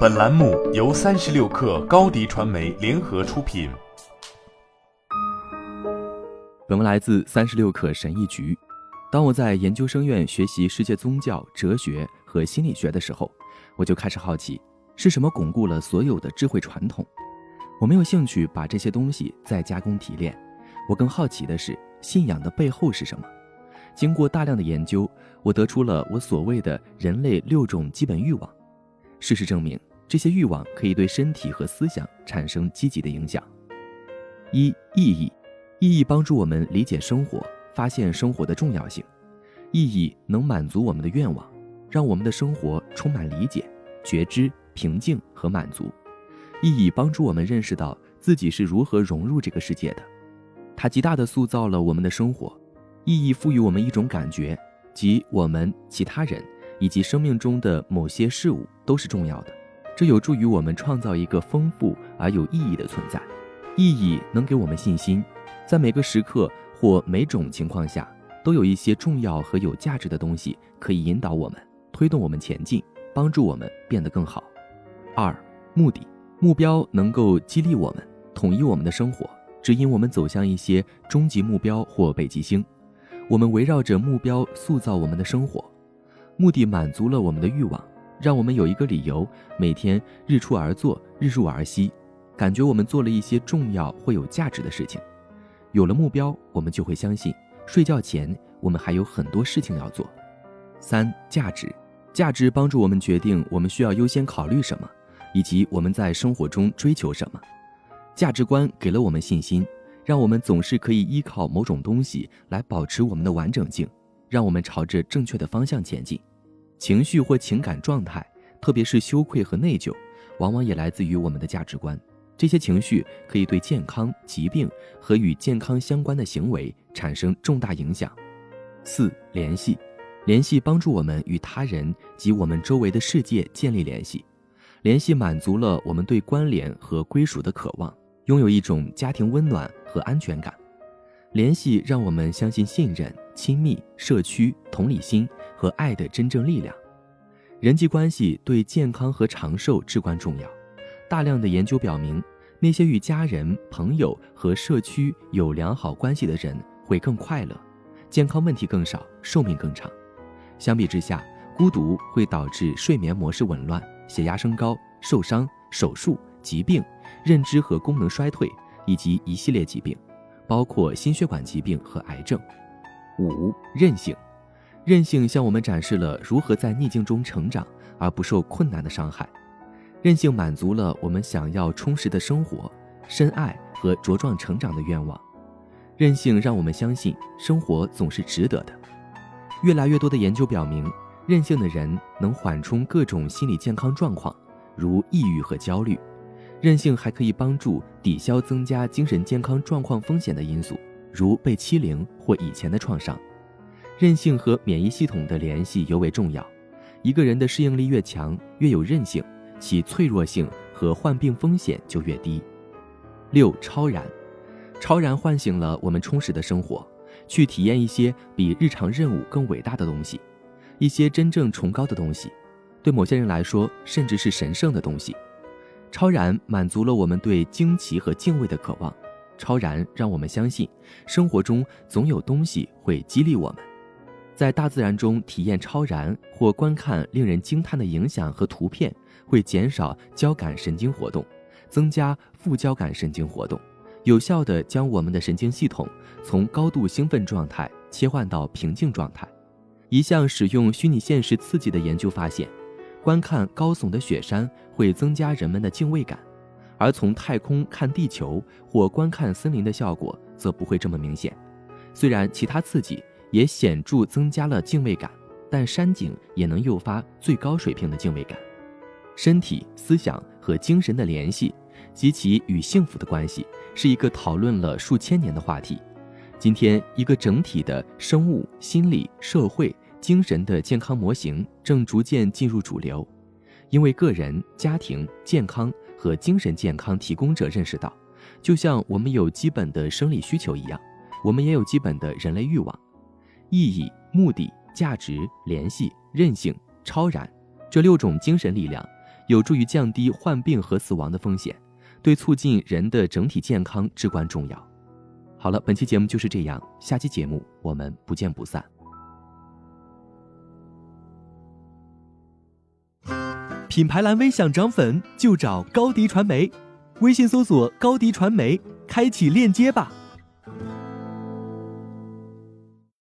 本栏目由三十六氪高低传媒联合出品。本文来自三十六氪神译局。当我在研究生院学习世界宗教、哲学和心理学的时候，我就开始好奇，是什么巩固了所有的智慧传统？我没有兴趣把这些东西再加工提炼，我更好奇的是信仰的背后是什么。经过大量的研究，我得出了我所谓的人类六种基本欲望。事实证明，这些欲望可以对身体和思想产生积极的影响。一、意义，意义帮助我们理解生活，发现生活的重要性。意义能满足我们的愿望，让我们的生活充满理解、觉知、平静和满足。意义帮助我们认识到自己是如何融入这个世界的，它极大地塑造了我们的生活。意义赋予我们一种感觉，即我们、其他人以及生命中的某些事物都是重要的。这有助于我们创造一个丰富而有意义的存在。意义能给我们信心，在每个时刻或每种情况下，都有一些重要和有价值的东西可以引导我们、推动我们前进，帮助我们变得更好。二、目的、目标能够激励我们，统一我们的生活，指引我们走向一些终极目标或北极星。我们围绕着目标塑造我们的生活，目的满足了我们的欲望，让我们有一个理由每天日出而作，日入而息，感觉我们做了一些重要或有价值的事情。有了目标，我们就会相信，睡觉前我们还有很多事情要做。三、价值，价值帮助我们决定我们需要优先考虑什么，以及我们在生活中追求什么。价值观给了我们信心。让我们总是可以依靠某种东西来保持我们的完整性，让我们朝着正确的方向前进。情绪或情感状态，特别是羞愧和内疚，往往也来自于我们的价值观。这些情绪可以对健康、疾病和与健康相关的行为产生重大影响。四、联系，联系帮助我们与他人及我们周围的世界建立联系，联系满足了我们对关联和归属的渴望。拥有一种家庭温暖和安全感，联系让我们相信信任、亲密、社区、同理心和爱的真正力量。人际关系对健康和长寿至关重要。大量的研究表明，那些与家人、朋友和社区有良好关系的人会更快乐，健康问题更少，寿命更长。相比之下，孤独会导致睡眠模式紊乱、血压升高、受伤、手术、疾病。认知和功能衰退，以及一系列疾病，包括心血管疾病和癌症。五、韧性，韧性向我们展示了如何在逆境中成长而不受困难的伤害。韧性满足了我们想要充实的生活、深爱和茁壮成长的愿望。韧性让我们相信生活总是值得的。越来越多的研究表明，韧性的人能缓冲各种心理健康状况，如抑郁和焦虑。韧性还可以帮助抵消增加精神健康状况风险的因素，如被欺凌或以前的创伤。韧性和免疫系统的联系尤为重要。一个人的适应力越强，越有韧性，其脆弱性和患病风险就越低。六超然，超然唤醒了我们充实的生活，去体验一些比日常任务更伟大的东西，一些真正崇高的东西，对某些人来说，甚至是神圣的东西。超然满足了我们对惊奇和敬畏的渴望，超然让我们相信，生活中总有东西会激励我们。在大自然中体验超然或观看令人惊叹的影响和图片，会减少交感神经活动，增加副交感神经活动，有效地将我们的神经系统从高度兴奋状态切换到平静状态。一项使用虚拟现实刺激的研究发现。观看高耸的雪山会增加人们的敬畏感，而从太空看地球或观看森林的效果则不会这么明显。虽然其他刺激也显著增加了敬畏感，但山景也能诱发最高水平的敬畏感。身体、思想和精神的联系及其与幸福的关系是一个讨论了数千年的话题。今天，一个整体的生物、心理、社会。精神的健康模型正逐渐进入主流，因为个人、家庭健康和精神健康提供者认识到，就像我们有基本的生理需求一样，我们也有基本的人类欲望、意义、目的、价值、联系、韧性、超然这六种精神力量，有助于降低患病和死亡的风险，对促进人的整体健康至关重要。好了，本期节目就是这样，下期节目我们不见不散。品牌蓝 V 想涨粉就找高迪传媒，微信搜索高迪传媒，开启链接吧。